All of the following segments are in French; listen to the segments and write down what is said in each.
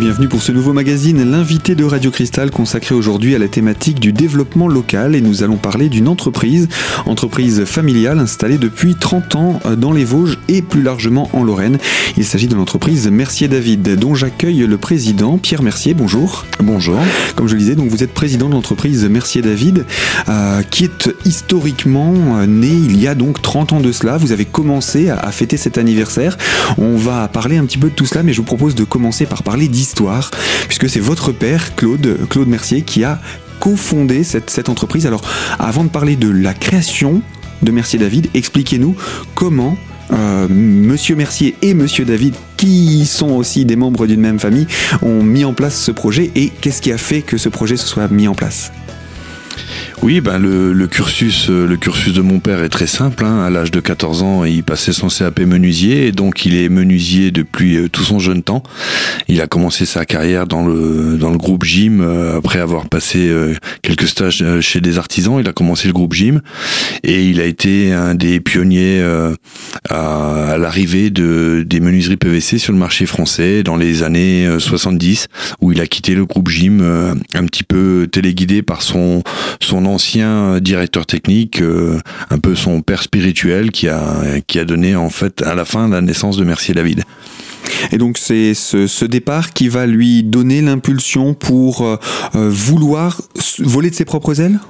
bienvenue pour ce nouveau magazine, l'invité de Radio Cristal consacré aujourd'hui à la thématique du développement local et nous allons parler d'une entreprise, entreprise familiale installée depuis 30 ans dans les Vosges et plus largement en Lorraine. Il s'agit de l'entreprise Mercier David dont j'accueille le président Pierre Mercier. Bonjour. Bonjour. Comme je le disais, donc vous êtes président de l'entreprise Mercier David euh, qui est historiquement euh, née il y a donc 30 ans de cela. Vous avez commencé à, à fêter cet anniversaire. On va parler un petit peu de tout cela mais je vous propose de commencer par parler puisque c'est votre père, Claude, Mercier, qui a cofondé cette, cette entreprise. Alors, avant de parler de la création de Mercier David, expliquez-nous comment euh, Monsieur Mercier et Monsieur David, qui sont aussi des membres d'une même famille, ont mis en place ce projet et qu'est-ce qui a fait que ce projet se soit mis en place oui, ben le, cursus, euh, le cursus de mon père est très simple. Hein. À l'âge de 14 ans, il passait son CAP menuisier, et donc il est menuisier depuis euh, tout son jeune temps. Il a commencé sa carrière dans le dans le groupe Gym euh, après avoir passé quelques stages chez des artisans. Il a commencé le groupe Gym et il a été un des pionniers à, à l'arrivée de des menuiseries PVC sur le marché français dans les années 70, où il a quitté le groupe Gym un petit peu téléguidé par son son ancien directeur technique, euh, un peu son père spirituel qui a, qui a donné en fait à la fin la naissance de Mercier David. Et donc c'est ce, ce, départ qui va lui donner l'impulsion pour euh, vouloir voler de ses propres ailes?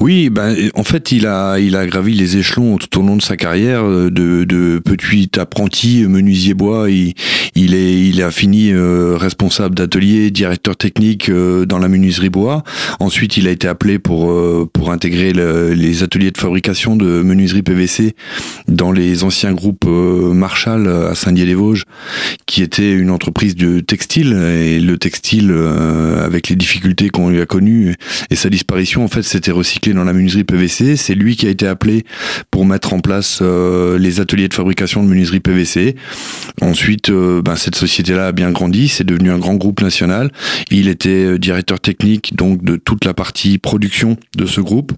Oui, ben, en fait, il a, il a gravi les échelons tout au long de sa carrière euh, de, de petit apprenti menuisier bois. Il, il, est, il a fini euh, responsable d'atelier, directeur technique euh, dans la menuiserie bois. Ensuite, il a été appelé pour, pour intégrer le, les ateliers de fabrication de menuiserie PVC dans les anciens groupes Marshall à Saint-Dié-les-Vosges, qui était une entreprise de textile. Et le textile, avec les difficultés qu'on lui a connues et sa disparition, en fait, c'était recyclé dans la menuiserie PVC. C'est lui qui a été appelé pour mettre en place euh, les ateliers de fabrication de menuiserie PVC. Ensuite, euh, ben, cette société-là a bien grandi, c'est devenu un grand groupe national. Il était euh, directeur technique donc de toute la partie production de ce groupe.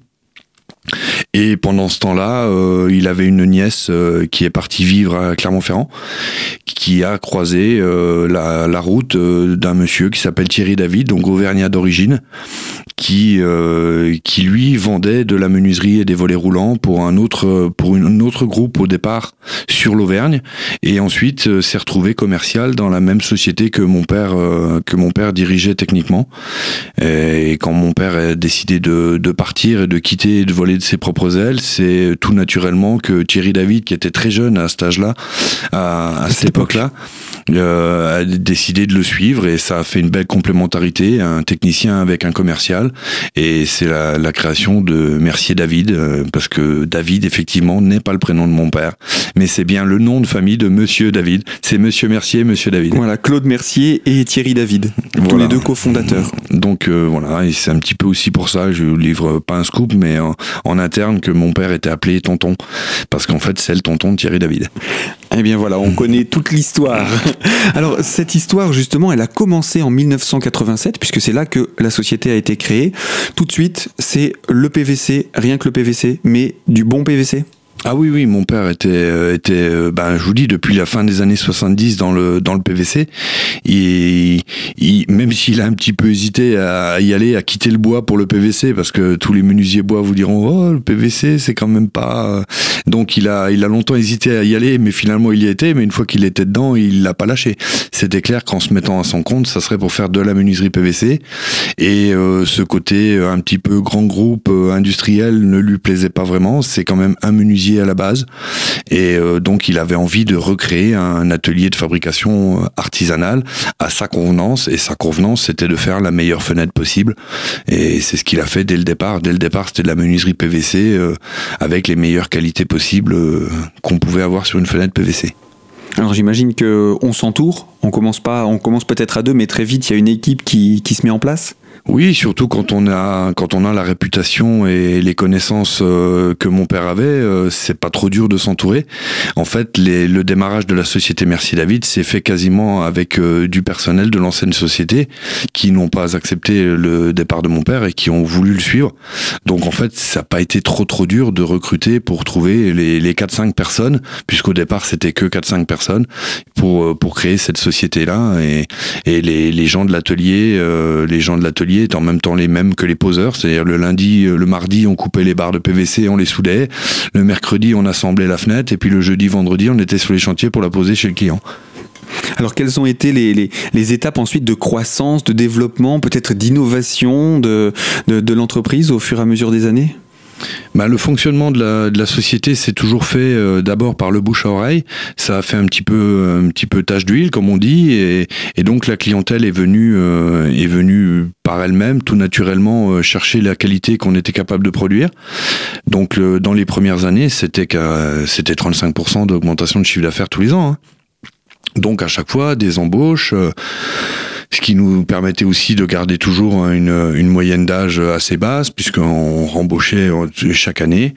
Et pendant ce temps-là, euh, il avait une nièce euh, qui est partie vivre à Clermont-Ferrand, qui a croisé euh, la, route d'un monsieur qui s'appelle Thierry David, donc auvergnat d'origine, qui qui lui vendait de la menuiserie et des volets roulants pour un autre pour une autre groupe au départ sur l'Auvergne, et ensuite s'est retrouvé commercial dans la même société que mon père que mon père dirigeait techniquement. Et quand mon père a décidé de, de partir et de quitter et de voler de ses propres c'est tout naturellement que Thierry David, qui était très jeune à cet âge-là, à, à cette époque-là, euh, a décidé de le suivre et ça a fait une belle complémentarité, un technicien avec un commercial et c'est la, la, création de Mercier David euh, parce que David effectivement n'est pas le prénom de mon père mais c'est bien le nom de famille de Monsieur David, c'est Monsieur Mercier, Monsieur David. Voilà, Claude Mercier et Thierry David, voilà. tous les deux cofondateurs. Donc euh, voilà, et c'est un petit peu aussi pour ça, je livre pas un scoop mais en, en interne que mon père était appelé tonton parce qu'en fait c'est le tonton de Thierry David. Eh bien voilà, on connaît toute l'histoire. Alors cette histoire justement, elle a commencé en 1987 puisque c'est là que la société a été créée. Tout de suite, c'est le PVC, rien que le PVC, mais du bon PVC. Ah oui, oui, mon père était, euh, était euh, ben, je vous dis, depuis la fin des années 70 dans le, dans le PVC. Et même s'il a un petit peu hésité à y aller, à quitter le bois pour le PVC, parce que tous les menuisiers bois vous diront, oh, le PVC, c'est quand même pas. euh. Donc il a, il a longtemps hésité à y aller, mais finalement il y était. Mais une fois qu'il était dedans, il l'a pas lâché. C'était clair qu'en se mettant à son compte, ça serait pour faire de la menuiserie PVC. Et euh, ce côté un petit peu grand groupe industriel ne lui plaisait pas vraiment. C'est quand même un menuisier à la base. Et euh, donc, il avait envie de recréer un atelier de fabrication euh, artisanale à sa convenance. Et sa convenance, c'était de faire la meilleure fenêtre possible. Et c'est ce qu'il a fait dès le départ. Dès le départ, c'était de la menuiserie PVC euh, avec les meilleures qualités possibles qu'on pouvait avoir sur une fenêtre PVC. Alors j'imagine que on s'entoure. On commence commence peut-être à deux, mais très vite il y a une équipe qui, qui se met en place. Oui, surtout quand on a quand on a la réputation et les connaissances euh, que mon père avait, euh, c'est pas trop dur de s'entourer. En fait, le démarrage de la société Merci David s'est fait quasiment avec euh, du personnel de l'ancienne société qui n'ont pas accepté le départ de mon père et qui ont voulu le suivre. Donc en fait, ça n'a pas été trop trop dur de recruter pour trouver les, les 4-5 personnes, puisqu'au départ c'était que 4-5 personnes pour pour créer cette société là et, et les, les gens de l'atelier, les gens de l'atelier étaient en même temps les mêmes que les poseurs, c'est-à-dire le lundi, euh, le mardi, on coupait les barres de PVC, on les soudait, le mercredi, on assemblait la fenêtre, et puis le jeudi, vendredi, on était sur les chantiers pour la poser chez le client. Alors quelles ont été les, les, étapes ensuite de croissance, de développement, peut-être d'innovation de, de l'entreprise au fur et à mesure des années? Bah, le fonctionnement de la, société s'est toujours fait euh, d'abord par le bouche à oreille. Ça a fait un petit peu un petit peu tache d'huile, comme on dit, et, donc la clientèle est venue euh, est venue par elle-même, tout naturellement, euh, chercher la qualité qu'on était capable de produire. Donc dans les premières années, c'était c'était 35% d'augmentation de chiffre d'affaires tous les ans. Hein. Donc à chaque fois des embauches ce qui nous permettait aussi de garder toujours une, une moyenne d'âge assez basse, puisqu'on rembauchait chaque année.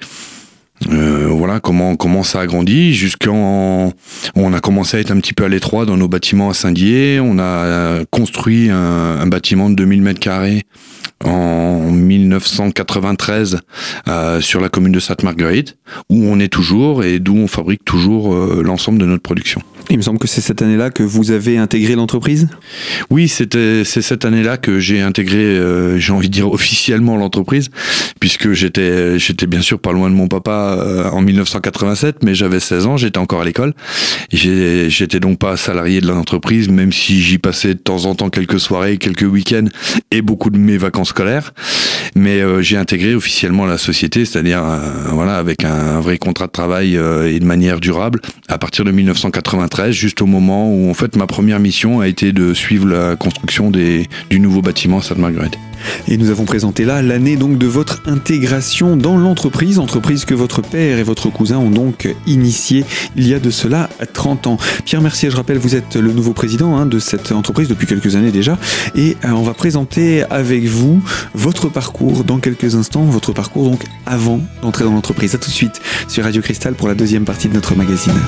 Euh, voilà comment comment ça a grandi jusqu'en on a commencé à être un petit peu à l'étroit dans nos bâtiments à Saint-Dié on a construit un, un bâtiment de 2000 mètres carrés en 1993 euh, sur la commune de Sainte-Marguerite, où on est toujours et d'où on fabrique toujours euh, l'ensemble de notre production. Il me semble que c'est cette année-là que vous avez intégré l'entreprise Oui, c'est cette année-là que j'ai intégré, euh, j'ai envie de dire officiellement l'entreprise, puisque j'étais bien sûr pas loin de mon papa euh, en 1987, mais j'avais 16 ans, j'étais encore à l'école. J'étais donc pas salarié de l'entreprise, même si j'y passais de temps en temps quelques soirées, quelques week-ends et beaucoup de mes vacances scolaire, mais euh, j'ai intégré officiellement la société, c'est-à-dire voilà avec un, vrai contrat de travail et de manière durable à partir de 1993, juste au moment où en fait ma première mission a été de suivre la construction des, du nouveau bâtiment Sainte-Marguerite. Et nous avons présenté là l'année donc de votre intégration dans l'entreprise, entreprise que votre père et votre cousin ont donc initiée il y a de cela 30 ans. Pierre Mercier, je rappelle, vous êtes le nouveau président hein, de cette entreprise depuis quelques années déjà, et euh, on va présenter avec vous votre parcours dans quelques instants, votre parcours donc avant d'entrer dans l'entreprise. A tout de suite sur Radio Cristal pour la deuxième partie de notre magazine.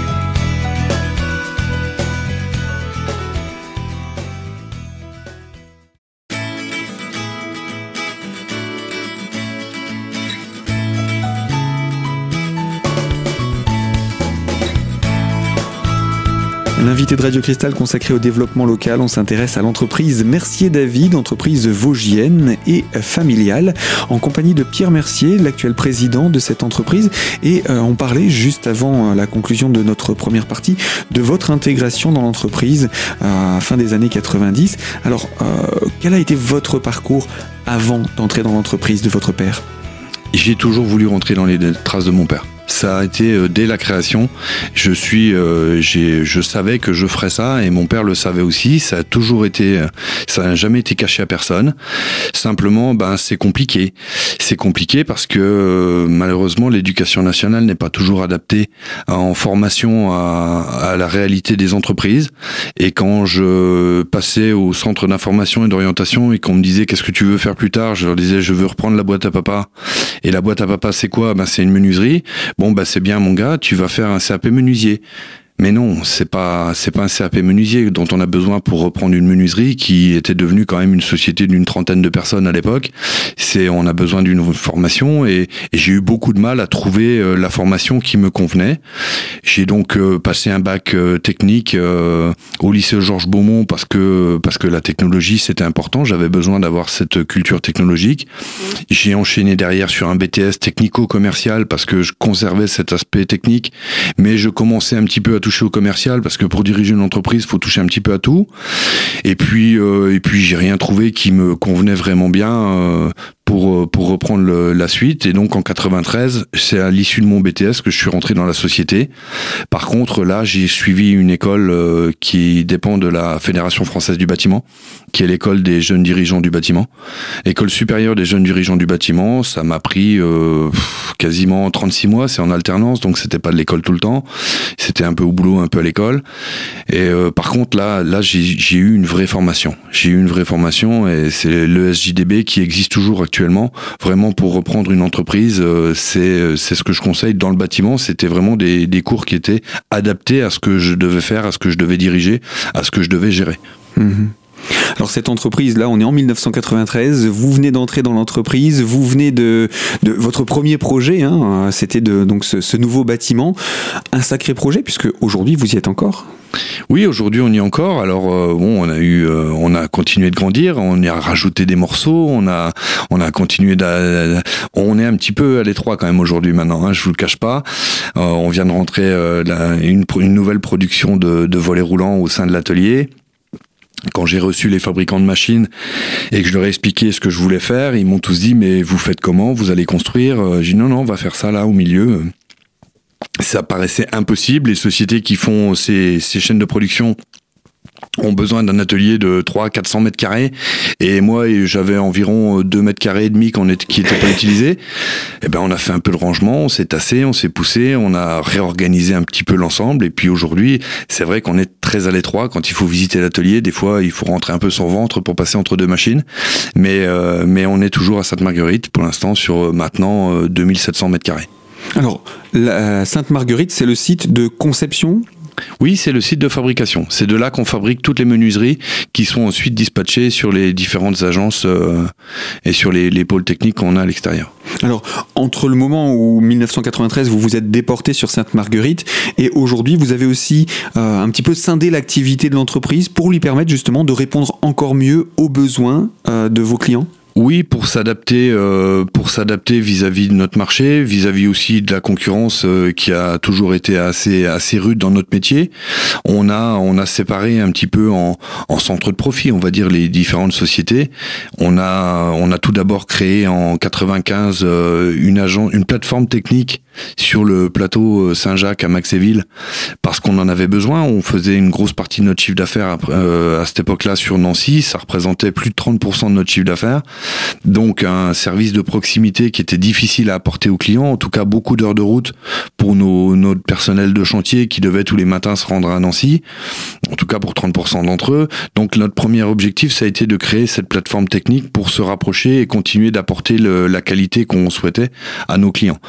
L'invité de Radio Cristal consacré au développement local, on s'intéresse à l'entreprise Mercier David, entreprise vosgienne et familiale, en compagnie de Pierre Mercier, l'actuel président de cette entreprise. Et euh, on parlait juste avant euh, la conclusion de notre première partie de votre intégration dans l'entreprise euh, fin des années 90. Alors, quel a été votre parcours avant d'entrer dans l'entreprise de votre père? J'ai toujours voulu rentrer dans les traces de mon père. Ça a été euh, dès la création. Je suis, euh, je savais que je ferais ça et mon père le savait aussi. Ça a toujours été, euh, ça n'a jamais été caché à personne. Simplement, ben c'est compliqué. C'est compliqué parce que malheureusement l'éducation nationale n'est pas toujours adaptée en formation à, à la réalité des entreprises. Et quand je passais au centre d'information et d'orientation et qu'on me disait qu'est-ce que tu veux faire plus tard, je leur disais je veux reprendre la boîte à papa. Et la boîte à papa c'est quoi? Ben c'est une menuiserie. Bon, bah, c'est bien, mon gars, tu vas faire un CAP menuisier. Mais non, c'est pas c'est pas un CAP menuisier dont on a besoin pour reprendre une menuiserie qui était devenue quand même une société d'une trentaine de personnes à l'époque. C'est on a besoin d'une formation et, j'ai eu beaucoup de mal à trouver euh, la formation qui me convenait. J'ai donc euh, passé un bac euh, technique au lycée Georges Beaumont parce que parce que la technologie c'était important. J'avais besoin d'avoir cette culture technologique. J'ai enchaîné derrière sur un BTS technico-commercial parce que je conservais cet aspect technique, mais je commençais un petit peu à toucher au commercial parce que pour diriger une entreprise, faut toucher un petit peu à tout. Et puis, euh, et puis, j'ai rien trouvé qui me convenait vraiment bien. Euh, pour, euh, pour reprendre prendre la suite. Et donc en 93, c'est à l'issue de mon BTS que je suis rentré dans la société. Par contre, là, j'ai suivi une école qui dépend de la Fédération française du bâtiment, qui est l'école des jeunes dirigeants du bâtiment. École supérieure des jeunes dirigeants du bâtiment, ça m'a pris quasiment 36 mois, c'est en alternance, donc c'était pas de l'école tout le temps. C'était un peu boulot, un peu à l'école. Et euh, par contre, là, là j'ai eu une vraie formation. J'ai eu une vraie formation et c'est le SJDB qui existe toujours actuellement. Vraiment, pour reprendre une entreprise, euh, c'est c'est ce que je conseille dans le bâtiment. C'était vraiment des, des cours qui étaient adaptés à ce que je devais faire, à ce que je devais diriger, à ce que je devais gérer. Mmh. Alors cette entreprise là, on est en 1993. Vous venez d'entrer dans l'entreprise, vous venez de, votre premier projet. Hein, C'était donc ce, nouveau bâtiment, un sacré projet puisque aujourd'hui vous y êtes encore? Oui, aujourd'hui on y est encore. Alors euh, bon, on a eu, euh, on a continué de grandir, on y a rajouté des morceaux, on a, on a continué on est un petit peu à l'étroit quand même aujourd'hui maintenant. Hein, je vous le cache pas. Euh, on vient de rentrer une, nouvelle production de, de volets roulants au sein de l'atelier quand j'ai reçu les fabricants de machines et que je leur ai expliqué ce que je voulais faire, ils m'ont tous dit mais vous faites comment? Vous allez construire? J'ai dit non non, on va faire ça là au milieu. Ça paraissait impossible. Les sociétés qui font ces, ces chaînes de production ont besoin d'un atelier de 3 400 mètres carrés. Et moi j'avais environ 2 mètres carrés et demi qui n'était pas utilisé et eh ben on a fait un peu de rangement on s'est tassé on s'est poussé on a réorganisé un petit peu l'ensemble. Et puis aujourd'hui c'est vrai qu'on est très à l'étroit. Quand il faut visiter l'atelier des fois il faut rentrer un peu son ventre pour passer entre deux machines. Mais euh, mais on est toujours à Sainte-Marguerite pour l'instant sur euh, maintenant 2700 euh, mètres carrés. Alors, Sainte-Marguerite, c'est le site de conception? Oui, c'est le site de fabrication. C'est de là qu'on fabrique toutes les menuiseries qui sont ensuite dispatchées sur les différentes agences euh, et sur les, les, pôles techniques qu'on a à l'extérieur. Alors, entre le moment où 1993 vous vous êtes déporté sur Sainte-Marguerite et aujourd'hui vous avez aussi euh, un petit peu scindé l'activité de l'entreprise pour lui permettre justement de répondre encore mieux aux besoins euh, de vos clients? Oui, pour s'adapter, euh, pour s'adapter vis-à-vis de notre marché, vis-à-vis aussi de la concurrence euh, qui a toujours été assez assez rude dans notre métier. On a on a séparé un petit peu en, en centre de profit, on va dire les différentes sociétés. On a on a tout d'abord créé en 95 euh, une agence, une plateforme technique sur le plateau euh, Saint-Jacques à Maxéville parce qu'on en avait besoin. On faisait une grosse partie de notre chiffre d'affaires euh, à cette époque-là sur Nancy. Ça représentait plus de 30% de notre chiffre d'affaires. Donc un service de proximité qui était difficile à apporter aux clients, en tout cas beaucoup d'heures de route pour nos, notre personnel de chantier qui devait tous les matins se rendre à Nancy, en tout cas pour 30% d'entre eux. Donc notre premier objectif, ça a été de créer cette plateforme technique pour se rapprocher et continuer d'apporter la qualité qu'on souhaitait à nos clients.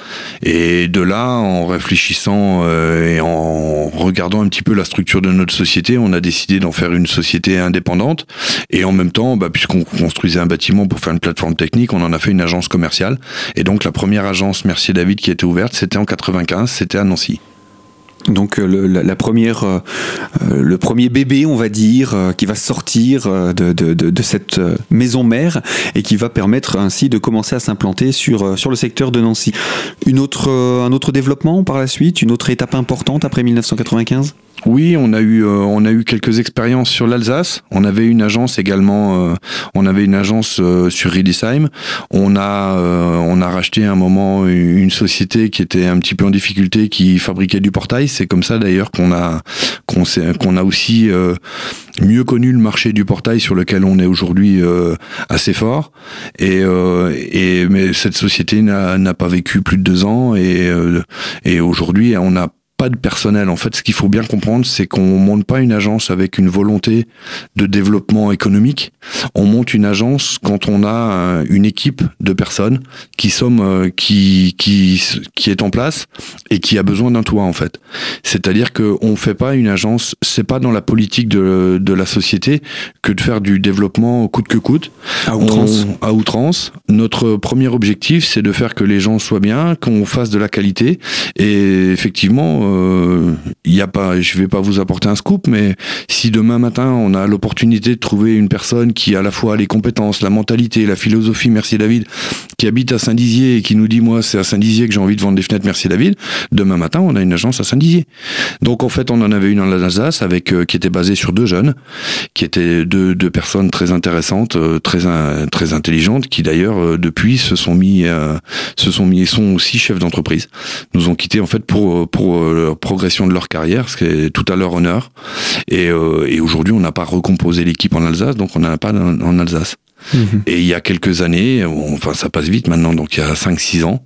Et de là, en réfléchissant euh, et en regardant un petit peu la structure de notre société, on a décidé d'en faire une société indépendante. Et en même temps, bah, puisqu'on construisait un bâtiment pour faire une plateforme technique, on en a fait une agence commerciale. Et donc la première agence Mercier David qui a été ouverte, c'était en 95, c'était à Nancy. Donc euh, le, la, première, euh, euh, le premier bébé, on va dire, qui va sortir de, de, de, de, cette maison mère et qui va permettre ainsi de commencer à s'implanter sur, sur le secteur de Nancy. Une autre, un autre développement par la suite, une autre étape importante après 1995 oui, on a eu euh, on a eu quelques expériences sur l'Alsace. On avait une agence également. Euh, on avait une agence euh, sur Riedisheim. On a on a racheté à un moment une société qui était un petit peu en difficulté, qui fabriquait du portail. C'est comme ça d'ailleurs qu'on a qu'on qu'on a aussi mieux connu le marché du portail sur lequel on est aujourd'hui assez fort. Et, et mais cette société n'a pas vécu plus de deux ans et et aujourd'hui on a de personnel. En fait, ce qu'il faut bien comprendre, c'est qu'on monte pas une agence avec une volonté de développement économique. On monte une agence quand on a euh, une équipe de personnes qui sommes euh, qui qui qui est en place et qui a besoin d'un toit en fait. C'est-à-dire que on fait pas une agence, c'est pas dans la politique de, de la société que de faire du développement coûte que coûte. À outrance. à outrance. Notre premier objectif, c'est de faire que les gens soient bien, qu'on fasse de la qualité et effectivement euh, y a pas, je vais pas vous apporter un scoop, mais si demain matin on a l'opportunité de trouver une personne qui a à la fois les compétences, la mentalité, la philosophie, merci David, qui habite à Saint-Dizier et qui nous dit moi c'est à Saint-Dizier que j'ai envie de vendre des fenêtres, merci David. Demain matin on a une agence à Saint-Dizier. Donc en fait on en avait une en Alsace avec qui était basée sur deux jeunes, qui étaient deux, personnes très intéressantes, très très intelligentes, qui d'ailleurs depuis se sont mis se sont mis sont aussi chefs d'entreprise. Nous ont quittés en fait pour pour euh, progression de leur carrière, ce qui est tout à leur honneur. Et, euh, et aujourd'hui, on n'a pas recomposé l'équipe en Alsace, donc on n'en a pas en Alsace. Mhm. Et il y a quelques années, enfin ça passe vite maintenant, donc il y a 5-6 ans,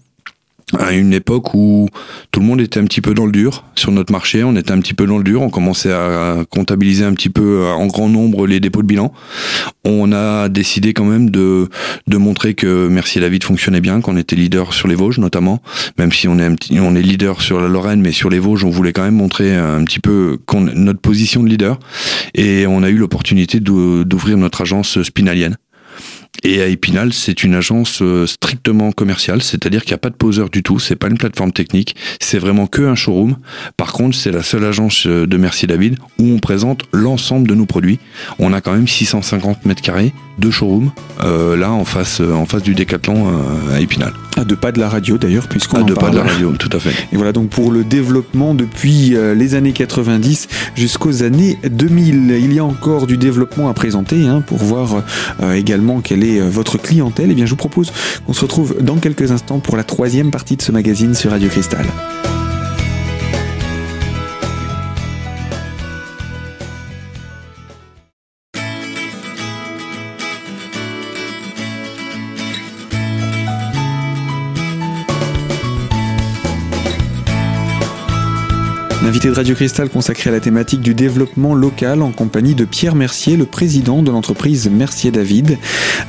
à une époque où tout le monde était un petit peu dans le dur sur notre marché, on était un petit peu dans le dur, on commençait à comptabiliser un petit peu euh, en grand nombre les dépôts de bilan. On a décidé quand même de, de montrer que Merci David fonctionnait bien, qu'on était leader sur les Vosges notamment, même si on est, on est leader sur la Lorraine, mais sur les Vosges, on voulait quand même montrer un petit peu notre position de leader. Et on a eu l'opportunité d'ouvrir notre agence spinalienne et à Épinal, c'est une agence euh, strictement commerciale, c'est-à-dire qu'il n'y a pas de poseur du tout, c'est pas une plateforme technique, c'est vraiment que un showroom. Par contre, c'est la seule agence euh, de Merci David où on présente l'ensemble de nos produits. On a quand même 650 mètres carrés de showroom euh, là en face, en face du Décathlon à Épinal. À deux pas de la radio d'ailleurs, puisqu'on à deux pas de la radio, tout à fait. Et voilà donc pour le développement depuis les années 90 jusqu'aux années 2000. Il y a encore du développement à présenter hein, pour voir également quelle est euh, votre clientèle, et eh bien je vous propose qu'on se retrouve dans quelques instants pour la troisième partie de ce magazine sur Radio Cristal. Invité de Radio Cristal consacré à la thématique du développement local en compagnie de Pierre Mercier, le président de l'entreprise Mercier David,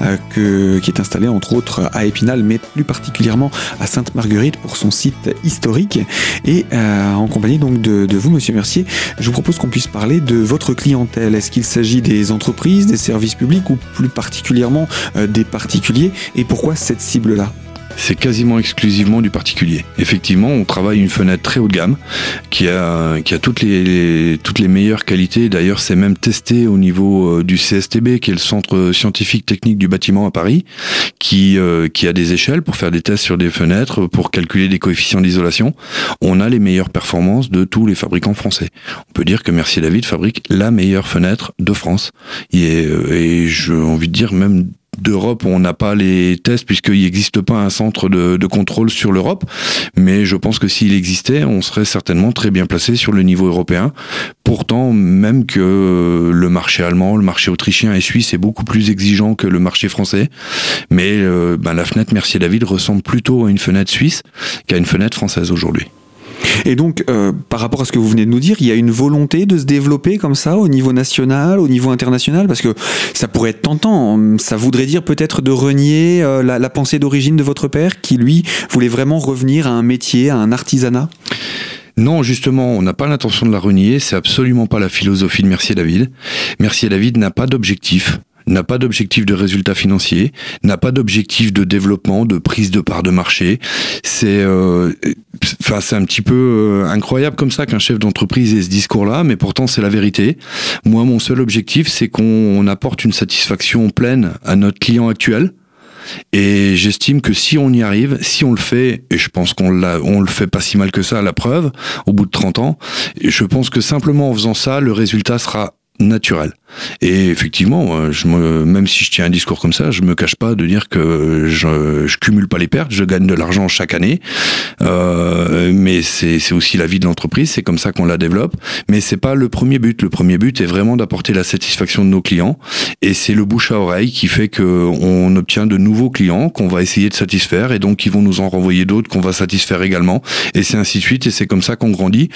euh, qui est installé entre autres à Épinal, mais plus particulièrement à Sainte-Marguerite pour son site historique. Et euh, en compagnie donc de, vous, Monsieur Mercier, je vous propose qu'on puisse parler de votre clientèle. Est-ce qu'il s'agit des entreprises, des services publics ou plus particulièrement euh, des particuliers? Et pourquoi cette cible-là? C'est quasiment exclusivement du particulier. Effectivement, on travaille une fenêtre très haut de gamme qui a, qui a toutes, les, toutes les meilleures qualités. D'ailleurs, c'est même testé au niveau euh, du CSTB, qui est le Centre scientifique technique du bâtiment à Paris, qui, euh, qui a des échelles pour faire des tests sur des fenêtres, pour calculer des coefficients d'isolation. On a les meilleures performances de tous les fabricants français. On peut dire que Mercier David fabrique la meilleure fenêtre de France. Et, euh, et j'ai envie de dire même d'Europe, on n'a pas les tests puisqu'il n'existe pas un centre de, contrôle sur l'Europe. Mais je pense que s'il existait, on serait certainement très bien placé sur le niveau européen. Pourtant, même que le marché allemand, le marché autrichien et suisse est beaucoup plus exigeant que le marché français. Mais euh, ben, la fenêtre Mercier David ressemble plutôt à une fenêtre suisse qu'à une fenêtre française aujourd'hui. Et donc, euh, par rapport à ce que vous venez de nous dire, il y a une volonté de se développer comme ça au niveau national, au niveau international, parce que ça pourrait être tentant. Ça voudrait dire peut-être de renier euh, la, pensée d'origine de votre père, qui lui voulait vraiment revenir à un métier, à un artisanat? Non, justement, on n'a pas l'intention de la renier, c'est absolument pas la philosophie de Mercier David. Mercier David n'a pas d'objectif n'a pas d'objectif de résultat financier, n'a pas d'objectif de développement, de prise de part de marché. C'est, euh, enfin, c'est un petit peu euh, incroyable comme ça qu'un chef d'entreprise ait ce discours-là, mais pourtant c'est la vérité. Moi, mon seul objectif, c'est qu'on apporte une satisfaction pleine à notre client actuel. Et j'estime que si on y arrive, si on le fait, et je pense qu'on on le fait pas si mal que ça la preuve, au bout de 30 ans, je pense que simplement en faisant ça, le résultat sera naturel. Et effectivement, je me, même si je tiens un discours comme ça, je me cache pas de dire que je, je cumule pas les pertes, je gagne de l'argent chaque année. Euh, mais c'est aussi la vie de l'entreprise, c'est comme ça qu'on la développe. Mais c'est pas le premier but. Le premier but est vraiment d'apporter la satisfaction de nos clients. Et c'est le bouche à oreille qui fait que on obtient de nouveaux clients qu'on va essayer de satisfaire et donc ils vont nous en renvoyer d'autres qu'on va satisfaire également. Et c'est ainsi de suite. Et c'est comme ça qu'on grandit.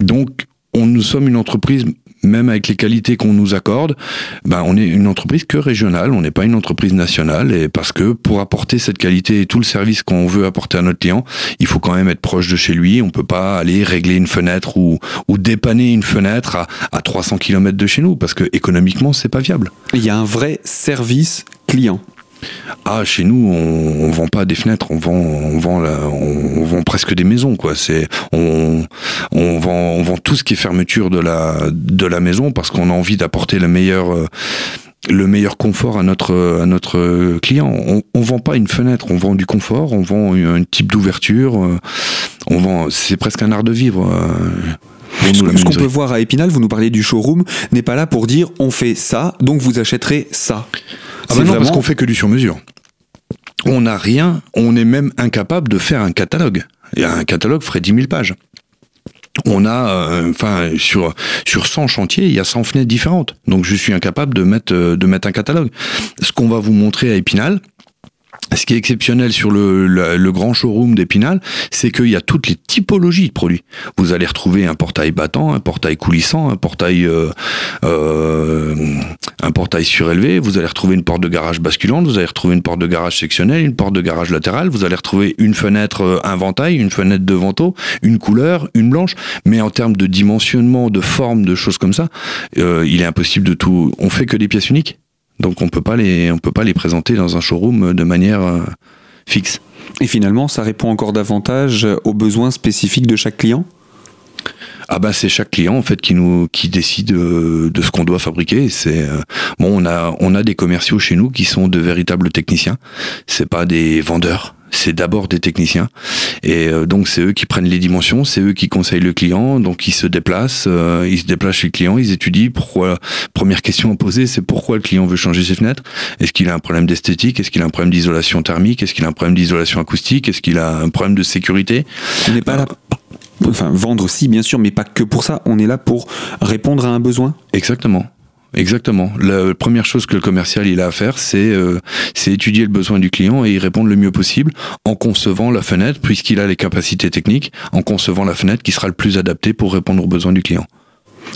Donc on, nous sommes une entreprise même avec les qualités qu'on nous accorde, ben on est une entreprise que régionale, on n'est pas une entreprise nationale, et parce que pour apporter cette qualité et tout le service qu'on veut apporter à notre client, il faut quand même être proche de chez lui. On peut pas aller régler une fenêtre ou, ou dépanner une fenêtre à, à 300 km de chez nous, parce que économiquement c'est pas viable. Il y a un vrai service client. Ah, chez nous, on, on vend pas des fenêtres, on vend, on vend, on, vend presque des maisons, quoi. C'est, on, on vend, on vend tout ce qui est fermeture de la, de la maison parce qu'on a envie d'apporter le meilleur, euh, le meilleur confort à notre, à notre client. On, on vend pas une fenêtre, on vend du confort, on vend un type d'ouverture, euh, on vend, c'est presque un art de vivre. Euh, ce qu'on peut voir à Épinal, vous nous parlez du showroom, n'est pas là pour dire on fait ça, donc vous achèterez ça. Ah bah non, parce qu'on fait que du sur-mesure. On n'a rien, on est même incapable de faire un catalogue. Et un catalogue ferait 10 000 pages. On a, euh, enfin, sur sur 100 chantiers, il y a 100 fenêtres différentes. Donc, je suis incapable de mettre euh, de mettre un catalogue. Ce qu'on va vous montrer à Épinal, ce qui est exceptionnel sur le, grand showroom d'Épinal, c'est qu'il y a toutes les typologies de produits. Vous allez retrouver un portail battant, un portail coulissant, un portail euh, euh, un portail surélevé. Vous allez retrouver une porte de garage basculante. Vous allez retrouver une porte de garage sectionnelle, une porte de garage latérale. Vous allez retrouver une fenêtre euh, inventail, une fenêtre de vento, une couleur, une blanche. Mais en termes de dimensionnement, de forme, de choses comme ça, il est impossible de tout. On fait que des pièces uniques. Donc on peut pas les, on peut pas les présenter dans un showroom de manière euh, fixe. Et finalement, ça répond encore davantage aux besoins spécifiques de chaque client? Ah bah c'est chaque client en fait qui nous qui décide euh, de ce qu'on doit fabriquer. C'est euh, bon on a on a des commerciaux chez nous qui sont de véritables techniciens. C'est pas des vendeurs c'est d'abord des techniciens. Et euh, donc c'est eux qui prennent les dimensions, c'est eux qui conseillent le client, donc ils se déplacent, euh, ils se déplacent chez le client, ils étudient pourquoi. Première question à poser, c'est pourquoi le client veut changer ses fenêtres? Est-ce qu'il a un problème d'esthétique? Est-ce qu'il a un problème d'isolation thermique? Est-ce qu'il a un problème d'isolation acoustique? Est-ce qu'il a un problème de sécurité? On n'est pas là enfin vendre aussi bien sûr, mais pas que pour ça. On est là pour répondre à un besoin. Exactement. Exactement. La première chose que le commercial il a à faire, c'est euh, c'est étudier le besoin du client et y répondre le mieux possible en concevant la fenêtre, puisqu'il a les capacités techniques, en concevant la fenêtre qui sera le plus adaptée pour répondre aux besoins du client.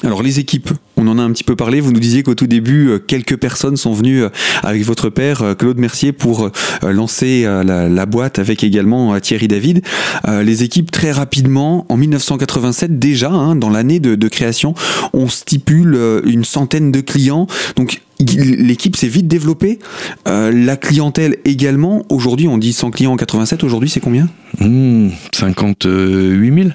Alors les équipes, on en a un petit peu parlé. Vous nous disiez qu'au tout début, euh, quelques personnes sont venues euh, avec votre père, euh, Claude Mercier, pour lancer la, boîte avec également Thierry David. Les équipes, très rapidement, en 1987 déjà, hein, dans l'année de, création, on stipule une centaine de clients. Donc l'équipe s'est vite développée. la clientèle également. Aujourd'hui, on dit 100 clients en 87. Aujourd'hui, c'est combien? 58 000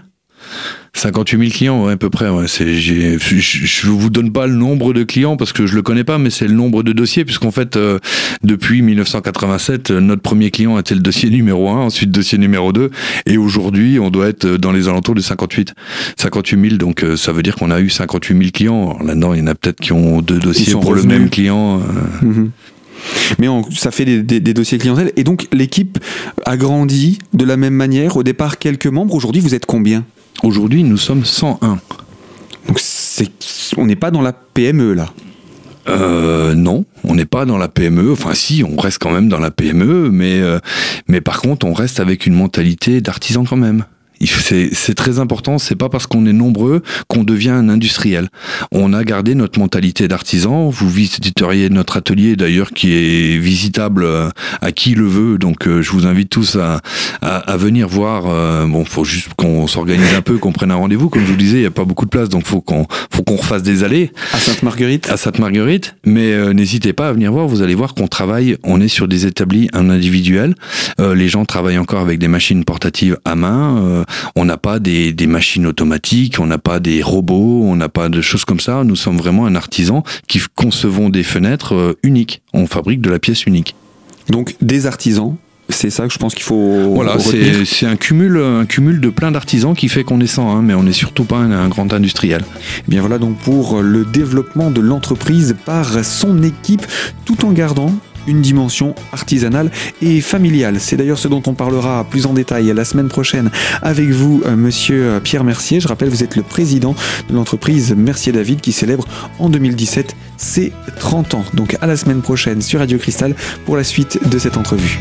58 000 clients, ouais, à peu près. Ouais. Je, je vous donne pas le nombre de clients parce que je le connais pas, mais c'est le nombre de dossiers, puisqu'en fait, euh, depuis 1987, euh, notre premier client était le dossier numéro 1, ensuite dossier numéro 2, et aujourd'hui, on doit être dans les alentours de 58, 58 000. Donc, euh, ça veut dire qu'on a eu 58 000 clients. Là-dedans, il y en a peut-être qui ont deux dossiers pour le même client. Mhm. Mais ça fait des, des, des, dossiers clientèle. Et donc, l'équipe a grandi de la même manière. Au départ, quelques membres. Aujourd'hui, vous êtes combien? Aujourd'hui, nous sommes 101. Donc on n'est pas dans la PME là euh, non, on n'est pas dans la PME. Enfin, si, on reste quand même dans la PME, mais euh, mais par contre, on reste avec une mentalité d'artisan quand même. C'est très important, c'est pas parce qu'on est nombreux qu'on devient un industriel. On a gardé notre mentalité d'artisan. Vous visiteriez notre atelier d'ailleurs qui est visitable euh, à qui le veut. Donc euh, je vous invite tous à, à, venir voir. Euh, bon, faut juste qu'on s'organise un peu, qu'on prenne un rendez-vous. Comme je vous disais, il n'y a pas beaucoup de place, donc faut qu'on faut qu'on refasse des allées. À Sainte-Marguerite. À Sainte-Marguerite. Mais n'hésitez pas à venir voir. Vous allez voir qu'on travaille. On est sur des établis en individuel. les gens travaillent encore avec des machines portatives à main on n'a pas des, machines automatiques, on n'a pas des robots, on n'a pas de choses comme ça. Nous sommes vraiment un artisan qui concevons des fenêtres euh, uniques. On fabrique de la pièce unique. Donc des artisans c'est ça que je pense qu'il faut. Voilà, c'est un cumul, un cumul de plein d'artisans qui fait qu'on est 100, hein, mais on n'est surtout pas un, grand industriel. Et eh bien voilà donc pour le développement de l'entreprise par son équipe, tout en gardant une dimension artisanale et familiale. C'est d'ailleurs ce dont on parlera plus en détail la semaine prochaine avec vous, euh, monsieur Pierre Mercier. Je rappelle, vous êtes le président de l'entreprise Mercier David qui célèbre en 2017 ses 30 ans. Donc à la semaine prochaine sur Radio Cristal pour la suite de cette entrevue.